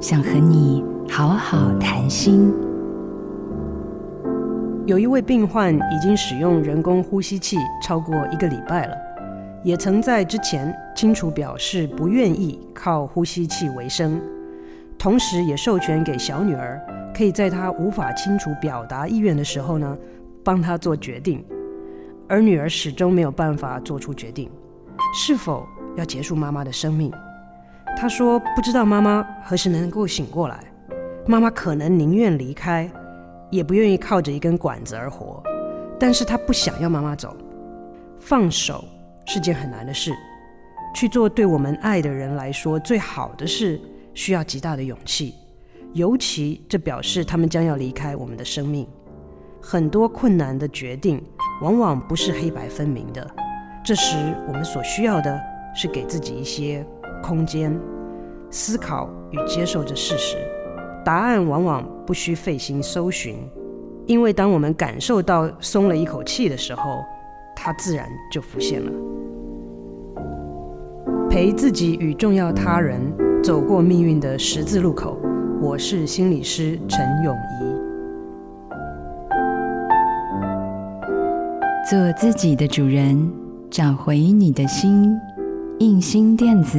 想和你好好谈心。有一位病患已经使用人工呼吸器超过一个礼拜了，也曾在之前清楚表示不愿意靠呼吸器为生，同时也授权给小女儿，可以在她无法清楚表达意愿的时候呢，帮她做决定。而女儿始终没有办法做出决定，是否要结束妈妈的生命。她说：“不知道妈妈何时能够醒过来，妈妈可能宁愿离开，也不愿意靠着一根管子而活。但是她不想要妈妈走。放手是件很难的事，去做对我们爱的人来说最好的事，需要极大的勇气。尤其这表示他们将要离开我们的生命。很多困难的决定，往往不是黑白分明的。这时我们所需要的是给自己一些。”空间思考与接受这事实，答案往往不需费心搜寻，因为当我们感受到松了一口气的时候，它自然就浮现了。陪自己与重要他人走过命运的十字路口，我是心理师陈永仪。做自己的主人，找回你的心。印心电子，